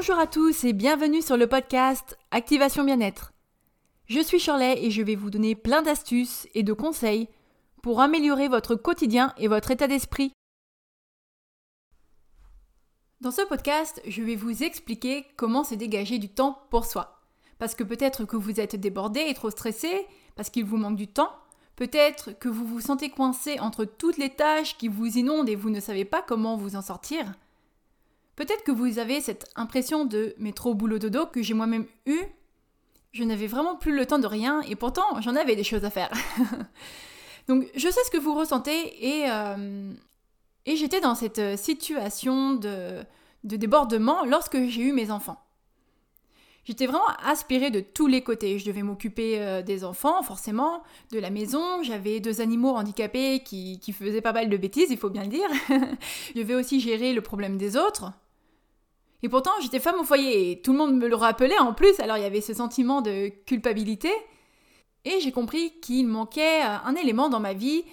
Bonjour à tous et bienvenue sur le podcast Activation Bien-être. Je suis Shirley et je vais vous donner plein d'astuces et de conseils pour améliorer votre quotidien et votre état d'esprit. Dans ce podcast, je vais vous expliquer comment se dégager du temps pour soi. Parce que peut-être que vous êtes débordé et trop stressé, parce qu'il vous manque du temps, peut-être que vous vous sentez coincé entre toutes les tâches qui vous inondent et vous ne savez pas comment vous en sortir. Peut-être que vous avez cette impression de métro boulot dodo que j'ai moi-même eu. Je n'avais vraiment plus le temps de rien et pourtant j'en avais des choses à faire. Donc je sais ce que vous ressentez et, euh, et j'étais dans cette situation de, de débordement lorsque j'ai eu mes enfants. J'étais vraiment aspirée de tous les côtés. Je devais m'occuper euh, des enfants, forcément, de la maison. J'avais deux animaux handicapés qui, qui, faisaient pas mal de bêtises, il faut bien le dire. je devais aussi gérer le problème des autres. Et pourtant, j'étais femme au foyer et tout le monde me le rappelait en plus, alors il y avait ce sentiment de culpabilité. Et j'ai compris qu'il manquait euh, un élément dans ma vie,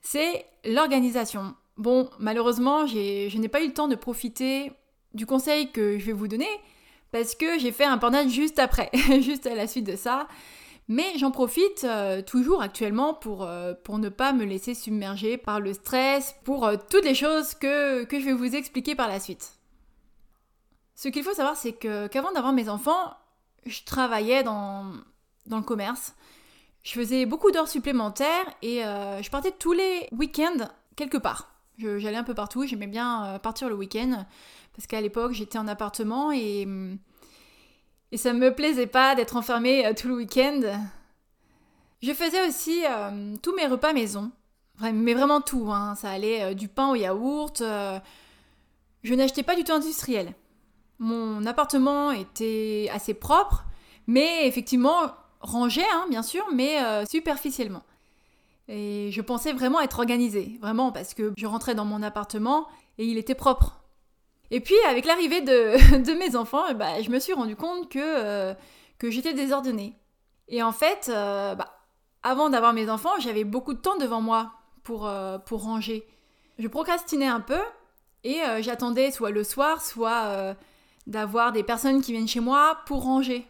c'est l'organisation. Bon, malheureusement, je n'ai pas eu le temps de profiter du conseil que je vais vous donner, parce que j'ai fait un burn juste après, juste à la suite de ça. Mais j'en profite euh, toujours actuellement pour, euh, pour ne pas me laisser submerger par le stress, pour toutes les choses que, que je vais vous expliquer par la suite. Ce qu'il faut savoir, c'est que qu'avant d'avoir mes enfants, je travaillais dans, dans le commerce. Je faisais beaucoup d'heures supplémentaires et euh, je partais tous les week-ends quelque part. J'allais un peu partout, j'aimais bien euh, partir le week-end parce qu'à l'époque j'étais en appartement et, et ça me plaisait pas d'être enfermée euh, tout le week-end. Je faisais aussi tous mes repas maison, mais vraiment tout. Hein. Ça allait du pain au yaourt. je n'achetais pas du tout industriel. Mon appartement était assez propre, mais effectivement rangé, hein, bien sûr, mais euh, superficiellement. Et je pensais vraiment être organisée, vraiment, parce que je rentrais dans mon appartement et il était propre. Et puis, avec l'arrivée de, mes enfants, bah, je me suis rendu compte que, euh, que j'étais désordonnée. Et en fait, euh, bah, avant d'avoir mes enfants, j'avais beaucoup de temps devant moi pour, pour ranger. Je procrastinais un peu et j'attendais soit le soir, soit d'avoir des personnes qui viennent chez moi pour ranger.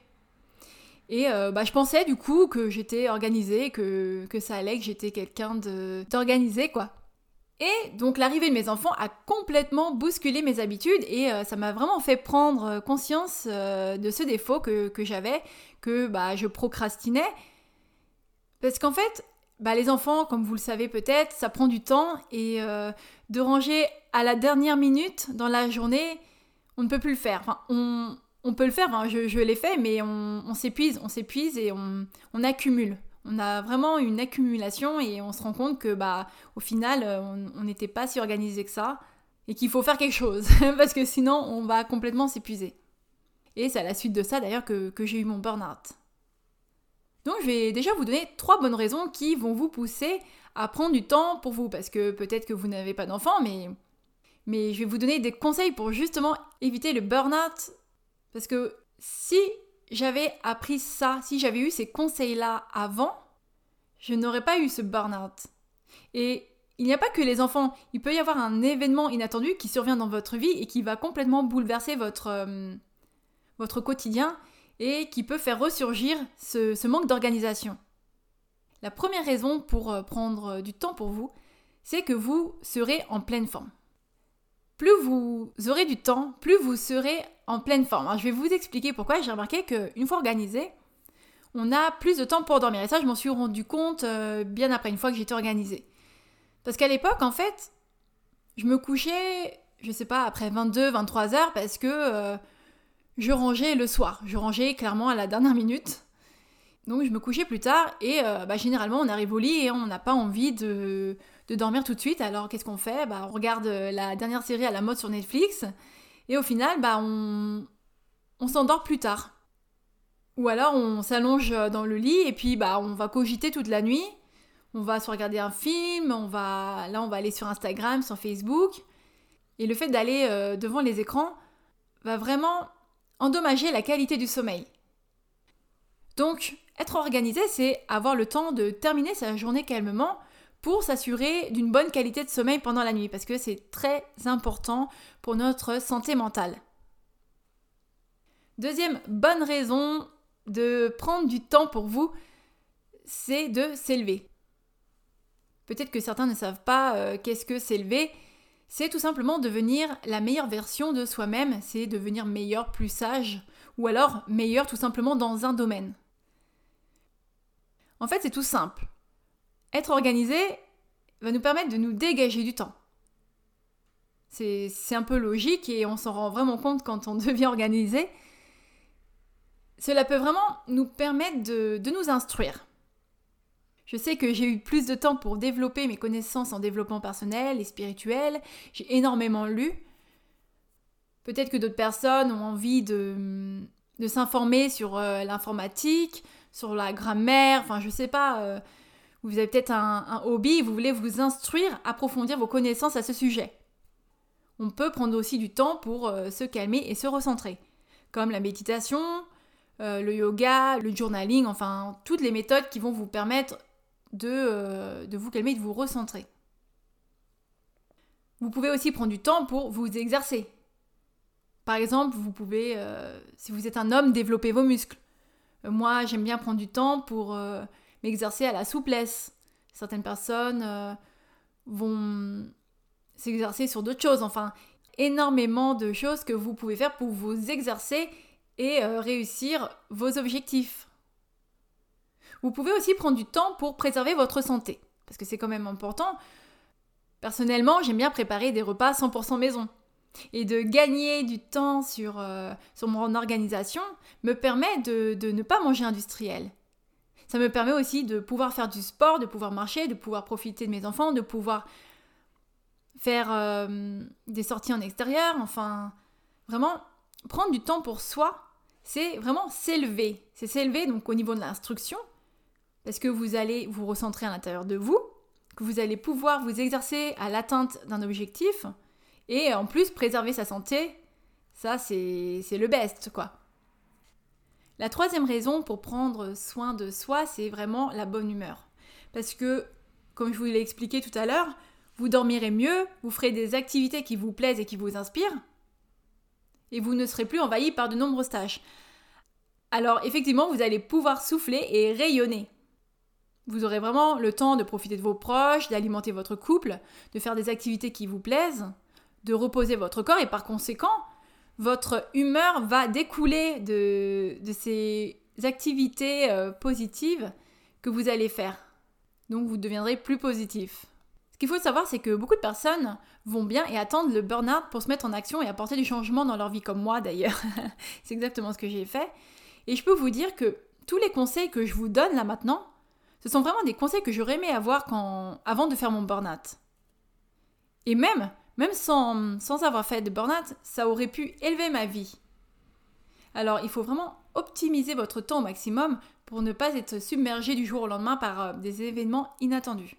Et euh, bah, je pensais du coup que j'étais organisée, que, que ça allait, que j'étais quelqu'un d'organisé quoi. Et donc l'arrivée de mes enfants a complètement bousculé mes habitudes et euh, ça m'a vraiment fait prendre conscience euh, de ce défaut que, que j'avais, que bah, je procrastinais. Parce qu'en fait, bah, les enfants, comme vous le savez peut-être, ça prend du temps et de ranger à la dernière minute dans la journée, on ne peut plus le faire. Enfin, on, peut le faire, je, l'ai fait, mais on, s'épuise, on s'épuise et on, accumule. On a vraiment une accumulation et on se rend compte que bah au final euh, on n'était pas si organisé que ça et qu'il faut faire quelque chose parce que sinon on va complètement s'épuiser. Et c'est à la suite de ça d'ailleurs que, que j'ai eu mon burn-out. Donc je vais déjà vous donner trois bonnes raisons qui vont vous pousser à prendre du temps pour vous parce que peut-être que vous n'avez pas d'enfant mais mais je vais vous donner des conseils pour justement éviter le burn-out. Parce que si j'avais appris ça, si j'avais eu ces conseils-là avant, je n'aurais pas eu ce burn-out. Et il n'y a pas que les enfants, il peut y avoir un événement inattendu qui survient dans votre vie et qui va complètement bouleverser votre, euh, votre quotidien et qui peut faire ressurgir ce, manque d'organisation. La première raison pour euh, prendre du temps pour vous, c'est que vous serez en pleine forme plus vous aurez du temps, plus vous serez en pleine forme. Je vais vous expliquer pourquoi. J'ai remarqué qu'une fois organisé, on a plus de temps pour dormir. Et ça, je m'en suis rendu compte euh, bien après, une fois que j'étais organisée. Parce qu'à l'époque, en fait, je me couchais, je sais pas, après 22, 23 heures parce que euh, je rangeais le soir. Je rangeais clairement à la dernière minute. Donc je me couchais plus tard et euh, bah, généralement on arrive au lit et on n'a pas envie de, de dormir tout de suite. Alors qu'est-ce qu'on fait? Bah, On regarde euh, la dernière série à la mode sur Netflix et au final, bah, on, on s'endort plus tard. Ou alors on s'allonge dans le lit et puis bah, on va cogiter toute la nuit. On va se regarder un film, on va là on va aller sur Instagram, sur Facebook. Et le fait d'aller euh, devant les écrans va vraiment endommager la qualité du sommeil. Donc, être organisé, c'est avoir le temps de terminer sa journée calmement pour s'assurer d'une bonne qualité de sommeil pendant la nuit, parce que c'est très important pour notre santé mentale. Deuxième bonne raison de prendre du temps pour vous, c'est de s'élever. Peut-être que certains ne savent pas euh, qu'est-ce que s'élever. C'est tout simplement devenir la meilleure version de soi-même, c'est devenir meilleur, plus sage, ou alors meilleur tout simplement dans un domaine. En fait, c'est tout simple. Être organisé va nous permettre de nous dégager du temps. C'est un peu logique et on s'en rend vraiment compte quand on devient organisé. Cela peut vraiment nous permettre de, nous instruire. Je sais que j'ai eu plus de temps pour développer mes connaissances en développement personnel et spirituel. J'ai énormément lu. Peut-être que d'autres personnes ont envie de, de s'informer sur euh, l'informatique, sur la grammaire, enfin je sais pas. Euh, vous avez peut-être un, hobby, vous voulez vous instruire, approfondir vos connaissances à ce sujet. On peut prendre aussi du temps pour euh, se calmer et se recentrer, comme la méditation, le yoga, le journaling, enfin toutes les méthodes qui vont vous permettre de, de vous calmer et de vous recentrer. Vous pouvez aussi prendre du temps pour vous exercer. Par exemple, vous pouvez, euh, si vous êtes un homme, développer vos muscles. Euh, moi, j'aime bien prendre du temps pour euh, m'exercer à la souplesse. Certaines personnes vont s'exercer sur d'autres choses. Enfin, énormément de choses que vous pouvez faire pour vous exercer et réussir vos objectifs. Vous pouvez aussi prendre du temps pour préserver votre santé, parce que c'est quand même important. Personnellement, j'aime bien préparer des repas 100% maison et de gagner du temps sur, euh, sur mon organisation me permet de, ne pas manger industriel. Ça me permet aussi de pouvoir faire du sport, de pouvoir marcher, de pouvoir profiter de mes enfants, de pouvoir faire euh, des sorties en extérieur, enfin, vraiment prendre du temps pour soi, c'est vraiment s'élever. C'est s'élever donc au niveau de l'instruction, parce que vous allez vous recentrer à l'intérieur de vous, que vous allez pouvoir vous exercer à l'atteinte d'un objectif, et en plus, préserver sa santé, ça c'est le best, quoi. La troisième raison pour prendre soin de soi, c'est vraiment la bonne humeur. Parce que, comme je vous l'ai expliqué tout à l'heure, vous dormirez mieux, vous ferez des activités qui vous plaisent et qui vous inspirent, et vous ne serez plus envahi par de nombreuses tâches. Alors effectivement, vous allez pouvoir souffler et rayonner. Vous aurez vraiment le temps de profiter de vos proches, d'alimenter votre couple, de faire des activités qui vous plaisent, de reposer votre corps et par conséquent, votre humeur va découler de, ces activités euh, positives que vous allez faire. Donc vous deviendrez plus positif. Ce qu'il faut savoir, c'est que beaucoup de personnes vont bien et attendent le burn-out pour se mettre en action et apporter du changement dans leur vie, comme moi d'ailleurs. c'est exactement ce que j'ai fait. Et je peux vous dire que tous les conseils que je vous donne là maintenant, ce sont vraiment des conseils que j'aurais aimé avoir avant de faire mon burn-out. Et même, même sans, sans avoir fait de burn-out, ça aurait pu élever ma vie. Alors il faut vraiment optimiser votre temps au maximum pour ne pas être submergé du jour au lendemain par euh, des événements inattendus.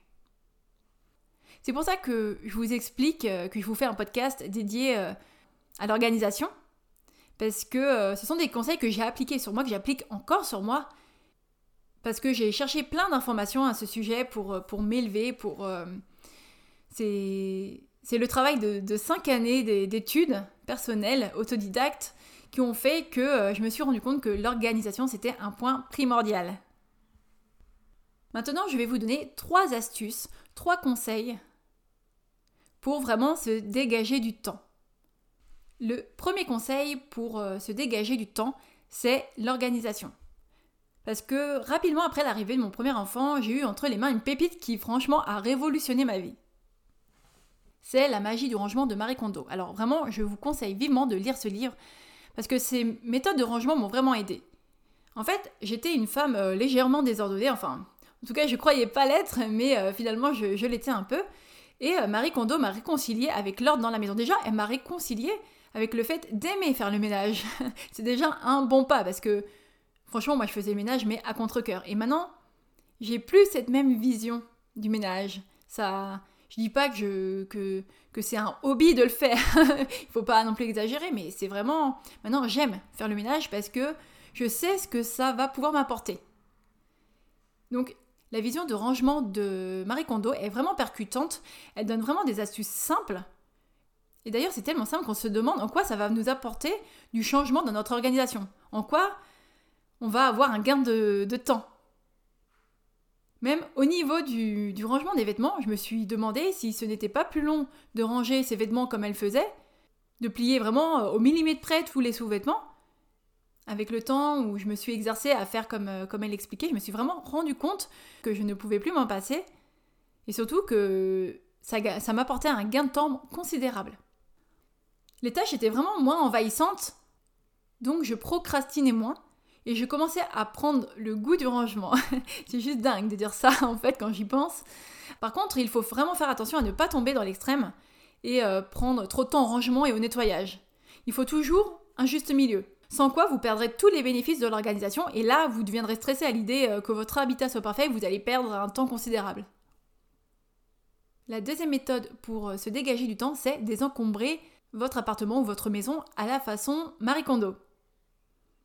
C'est pour ça que je vous explique, euh, que je vous fais un podcast dédié euh, à l'organisation, parce que ce sont des conseils que j'ai appliqués sur moi, que j'applique encore sur moi, parce que j'ai cherché plein d'informations à ce sujet pour, pour m'élever, pour... c'est c'est le travail de, cinq années d'études personnelles, autodidactes, qui ont fait que euh, je me suis rendu compte que l'organisation, c'était un point primordial. Maintenant, je vais vous donner trois astuces, trois conseils pour vraiment se dégager du temps. Le premier conseil pour euh, se dégager du temps, c'est l'organisation. Parce que rapidement après l'arrivée de mon premier enfant, j'ai eu entre les mains une pépite qui franchement a révolutionné ma vie c'est La magie du rangement de Marie Kondo. Alors vraiment, je vous conseille vivement de lire ce livre parce que ces méthodes de rangement m'ont vraiment aidé. En fait, j'étais une femme euh, légèrement désordonnée, enfin, en tout cas, je croyais pas l'être, mais euh, finalement, je, l'étais un peu. Et euh, Marie Kondo m'a réconciliée avec l'ordre dans la maison. Déjà, elle m'a réconciliée avec le fait d'aimer faire le ménage. c'est déjà un bon pas parce que, franchement, moi, je faisais le ménage, mais à contre-coeur. Et maintenant, j'ai plus cette même vision du ménage. Ça, je dis pas que, que, que c'est un hobby de le faire. Il faut pas non plus exagérer, mais c'est vraiment. Maintenant, j'aime faire le ménage parce que je sais ce que ça va pouvoir m'apporter. Donc, la vision de rangement de Marie Kondo est vraiment percutante. Elle donne vraiment des astuces simples Et d'ailleurs, c'est tellement simple qu'on se demande en quoi ça va nous apporter du changement dans notre organisation. En quoi on va avoir un gain de, temps. Même au niveau du, du rangement des vêtements, je me suis demandé si ce n'était pas plus long de ranger ses vêtements comme elle faisait, de plier vraiment au millimètre près tous les sous-vêtements. Avec le temps où je me suis exercée à faire comme, euh, comme elle expliquait, je me suis vraiment rendu compte que je ne pouvais plus m'en passer. Et surtout que ça, ça m'apportait un gain de temps considérable. Les tâches étaient vraiment moins envahissantes, donc je procrastinais moins et je commençais à prendre le goût du rangement. c'est juste dingue de dire ça en fait quand j'y pense. Par contre, il faut vraiment faire attention à ne pas tomber dans l'extrême et euh, prendre trop de temps au rangement et au nettoyage. Il faut toujours un juste milieu. Sans quoi vous perdrez tous les bénéfices de l'organisation et là vous deviendrez stressé à l'idée euh, que votre habitat soit parfait et vous allez perdre un temps considérable. La deuxième méthode pour euh, se dégager du temps, c'est désencombrer votre appartement ou votre maison à la façon Marie Kondo.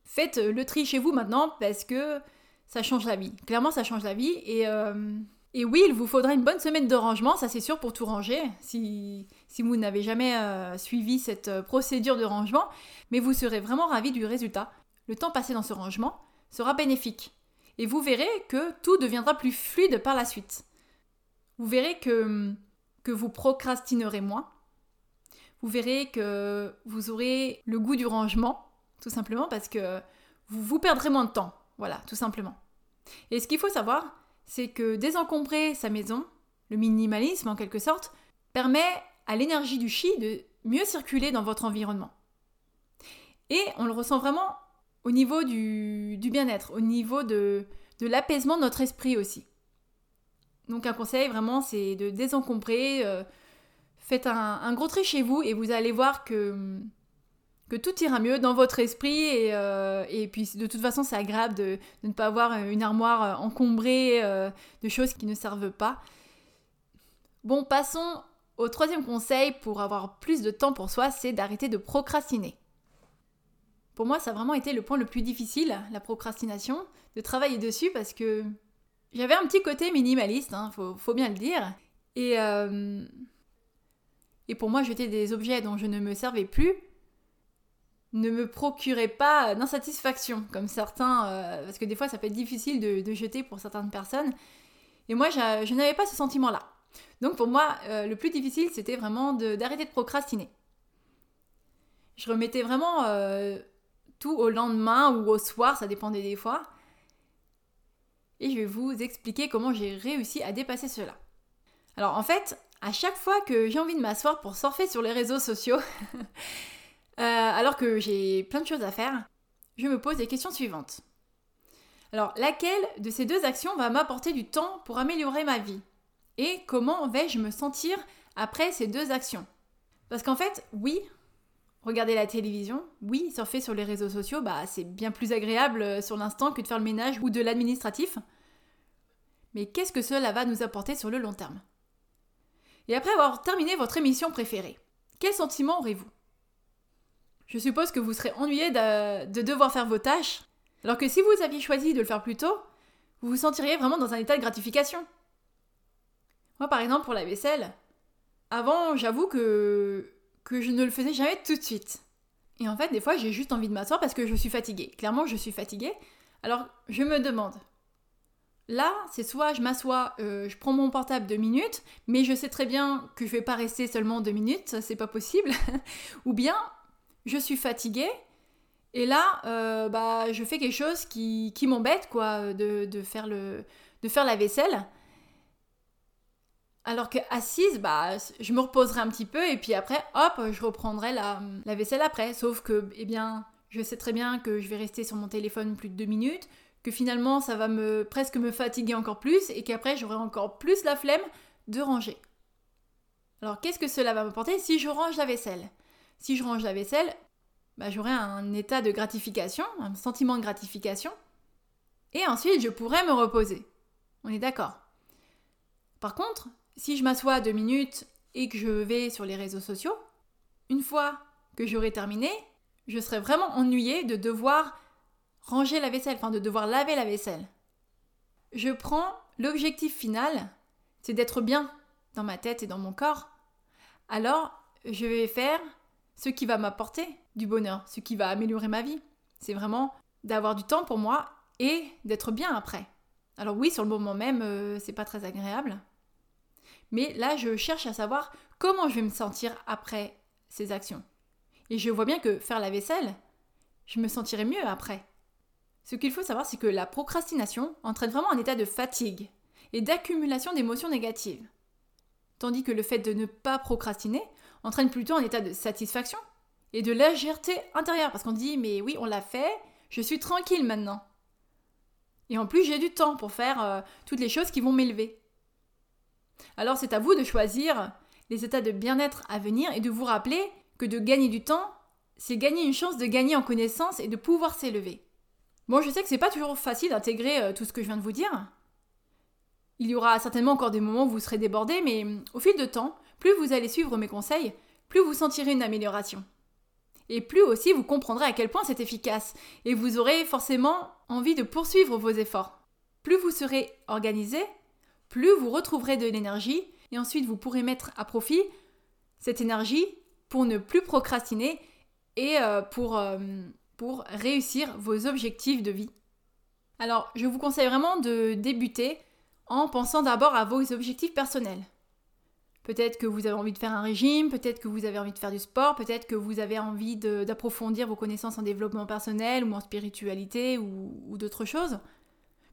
Faites euh, le tri chez vous maintenant parce que ça change la vie. Clairement, ça change la vie. Et, euh, et oui, il vous faudra une bonne semaine de rangement, ça c'est sûr, pour tout ranger, si, si vous n'avez jamais euh, suivi cette procédure de rangement. Mais vous serez vraiment ravi du résultat. Le temps passé dans ce rangement sera bénéfique. Et vous verrez que tout deviendra plus fluide par la suite. Vous verrez que, que vous procrastinerez moins vous verrez que vous aurez le goût du rangement, tout simplement parce que vous, perdrez moins de temps. Voilà, tout simplement. Et ce qu'il faut savoir, c'est que désencombrer sa maison, le minimalisme en quelque sorte, permet à l'énergie du chi de mieux circuler dans votre environnement. Et on le ressent vraiment au niveau du, bien-être, au niveau de, l'apaisement de notre esprit aussi. Donc un conseil vraiment, c'est de désencombrer, euh, faites un, gros tri chez vous et vous allez voir que, que tout ira mieux dans votre esprit. Et, euh, et puis de toute façon, c'est agréable de, ne pas avoir une armoire encombrée euh, de choses qui ne servent pas. Bon, passons au troisième conseil pour avoir plus de temps pour soi, c'est d'arrêter de procrastiner. Pour moi, ça a vraiment été le point le plus difficile, la procrastination, de travailler dessus parce que j'avais un petit côté minimaliste, hein, faut, bien le dire. Et euh, et pour moi jeter des objets dont je ne me servais plus ne me procurait pas d'insatisfaction, comme certains, euh, parce que des fois ça peut être difficile de, jeter pour certaines personnes. Et moi, je, n'avais pas ce sentiment-là. Donc pour moi, euh, le plus difficile, c'était vraiment d'arrêter de, procrastiner. Je remettais vraiment euh, tout au lendemain ou au soir, ça dépendait des fois. Et je vais vous expliquer comment j'ai réussi à dépasser cela. Alors en fait, à chaque fois que j'ai envie de m'asseoir pour surfer sur les réseaux sociaux, euh, alors que j'ai plein de choses à faire, je me pose les questions suivantes. Alors, laquelle de ces deux actions va m'apporter du temps pour améliorer ma vie? Et comment vais-je me sentir après ces deux actions? Parce qu'en fait, oui, regarder la télévision, oui, surfer sur les réseaux sociaux, bah, c'est bien plus agréable euh, sur l'instant que de faire le ménage ou de l'administratif. Mais qu'est-ce que cela va nous apporter sur le long terme? Et après avoir terminé votre émission préférée, quel sentiment aurez-vous? Je suppose que vous serez ennuyé de, devoir faire vos tâches, alors que si vous aviez choisi de le faire plus tôt, vous vous sentiriez vraiment dans un état de gratification. Moi, par exemple, pour la vaisselle, avant, j'avoue que, que je ne le faisais jamais tout de suite. Et en fait, des fois, j'ai juste envie de m'asseoir parce que je suis fatiguée. Clairement, je suis fatiguée. Alors, je me demande, Là, c'est soit je m'assois, euh, je prends mon portable deux minutes, mais je sais très bien que je vais pas rester seulement deux minutes, c'est pas possible. Ou bien je suis fatiguée et là, euh, bah, je fais quelque chose qui, m'embête, quoi, de, faire le, de faire la vaisselle. Alors que assise, bah, je me reposerai un petit peu et puis après, hop, je reprendrai la, la vaisselle après. Sauf que, eh bien, je sais très bien que je vais rester sur mon téléphone plus de deux minutes que finalement ça va me presque me fatiguer encore plus et qu'après j'aurai encore plus la flemme de ranger. Alors qu'est-ce que cela va m'apporter si je range la vaisselle? Si je range la vaisselle, bah, j'aurai un état de gratification, un sentiment de gratification, et ensuite je pourrai me reposer. On est d'accord. Par contre, si je m'assois deux minutes et que je vais sur les réseaux sociaux, une fois que j'aurai terminé, je serai vraiment ennuyée de devoir ranger la vaisselle, enfin de devoir laver la vaisselle. Je prends l'objectif final, c'est d'être bien dans ma tête et dans mon corps. Alors, je vais faire ce qui va m'apporter du bonheur, ce qui va améliorer ma vie. C'est vraiment d'avoir du temps pour moi et d'être bien après. Alors oui, sur le moment même, euh, c'est pas très agréable. Mais là, je cherche à savoir comment je vais me sentir après ces actions. Et je vois bien que faire la vaisselle, je me sentirai mieux après. Ce qu'il faut savoir, c'est que la procrastination entraîne vraiment un état de fatigue et d'accumulation d'émotions négatives. Tandis que le fait de ne pas procrastiner entraîne plutôt un état de satisfaction et de légèreté intérieure. Parce qu'on dit, mais oui, on l'a fait, je suis tranquille maintenant. Et en plus, j'ai du temps pour faire euh, toutes les choses qui vont m'élever. Alors c'est à vous de choisir les états de bien-être à venir et de vous rappeler que de gagner du temps, c'est gagner une chance de gagner en connaissance et de pouvoir s'élever. Bon, je sais que c'est pas toujours facile d'intégrer euh, tout ce que je viens de vous dire. Il y aura certainement encore des moments où vous serez débordé, mais mm, au fil de temps, plus vous allez suivre mes conseils, plus vous sentirez une amélioration. Et plus aussi vous comprendrez à quel point c'est efficace, et vous aurez forcément envie de poursuivre vos efforts. Plus vous serez organisé, plus vous retrouverez de l'énergie, et ensuite vous pourrez mettre à profit cette énergie pour ne plus procrastiner et euh, pour, euh, pour réussir vos objectifs de vie. Alors, je vous conseille vraiment de débuter en pensant d'abord à vos objectifs personnels. Peut-être que vous avez envie de faire un régime, peut-être que vous avez envie de faire du sport, peut-être que vous avez envie d'approfondir vos connaissances en développement personnel ou en spiritualité ou, d'autres choses.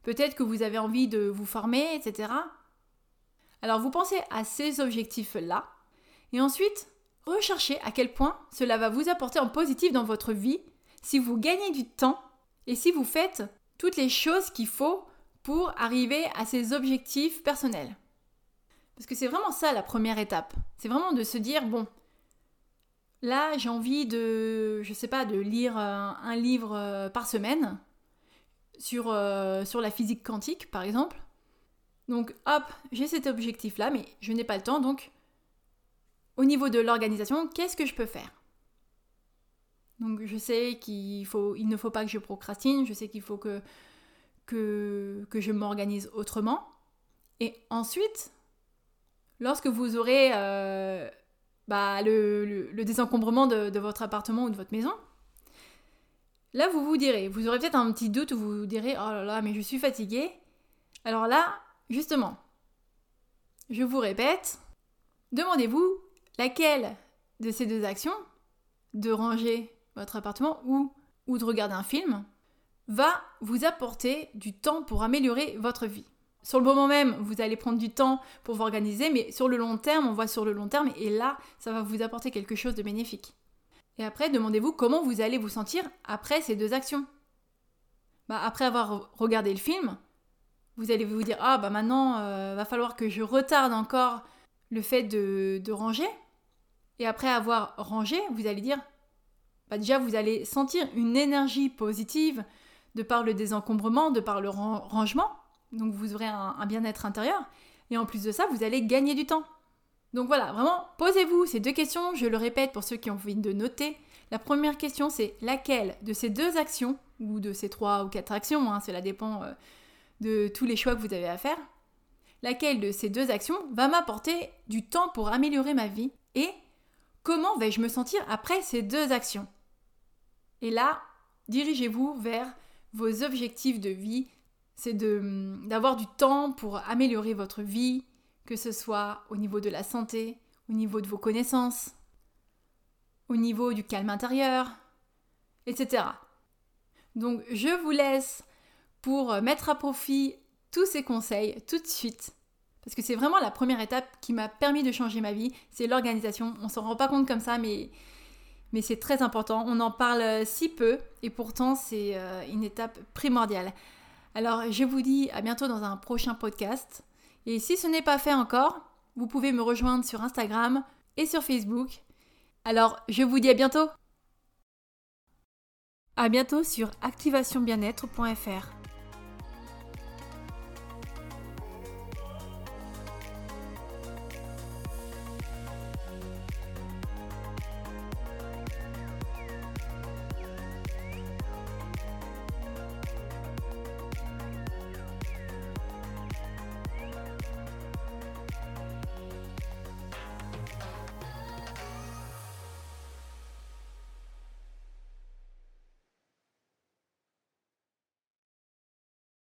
Peut-être que vous avez envie de vous former, etc. Alors vous pensez à ces objectifs-là et ensuite recherchez à quel point cela va vous apporter en positif dans votre vie si vous gagnez du temps et si vous faites toutes les choses qu'il faut pour arriver à ces objectifs personnels. Parce que c'est vraiment ça la première étape. C'est vraiment de se dire, bon, là j'ai envie de, je sais pas, de lire un, livre euh, par semaine sur, euh, sur la physique quantique par exemple. Donc hop, j'ai cet objectif-là, mais je n'ai pas le temps, donc au niveau de l'organisation, qu'est-ce que je peux faire? Donc je sais qu'il faut, il ne faut pas que je procrastine, je sais qu'il faut que que, je m'organise autrement. Et ensuite, lorsque vous aurez euh, bah, le, désencombrement de, votre appartement ou de votre maison, là vous vous direz, vous aurez peut-être un petit doute où vous vous direz, oh là là, mais je suis fatiguée. Alors là, justement, je vous répète, demandez-vous laquelle de ces deux actions, de ranger votre appartement ou, ou de regarder un film, va vous apporter du temps pour améliorer votre vie. Sur le moment même, vous allez prendre du temps pour vous organiser, mais sur le long terme, on voit sur le long terme, et là, ça va vous apporter quelque chose de bénéfique. Et après, demandez-vous comment vous allez vous sentir après ces deux actions. Bah, après avoir regardé le film, vous allez vous dire ah bah maintenant euh, va falloir que je retarde encore le fait de, de ranger. Et après avoir rangé, vous allez dire bah déjà vous allez sentir une énergie positive, de par le désencombrement, de par le rangement. Donc vous aurez un, bien-être intérieur. Et en plus de ça, vous allez gagner du temps. Donc voilà, vraiment, posez-vous ces deux questions. Je le répète pour ceux qui ont envie de noter. La première question, c'est laquelle de ces deux actions, ou de ces trois ou quatre actions, hein, cela dépend euh, de tous les choix que vous avez à faire, laquelle de ces deux actions va m'apporter du temps pour améliorer ma vie et comment vais-je me sentir après ces deux actions? Et là, dirigez-vous vers vos objectifs de vie, c'est d'avoir du temps pour améliorer votre vie, que ce soit au niveau de la santé, au niveau de vos connaissances, au niveau du calme intérieur, etc. Donc je vous laisse pour mettre à profit tous ces conseils tout de suite. Parce que c'est vraiment la première étape qui m'a permis de changer ma vie, c'est l'organisation. On s'en rend pas compte comme ça, mais c'est très important. On en parle si peu et pourtant c'est euh, une étape primordiale. Alors je vous dis à bientôt dans un prochain podcast. Et si ce n'est pas fait encore, vous pouvez me rejoindre sur Instagram et sur Facebook. Alors je vous dis à bientôt. À bientôt sur activationbienêtre.fr.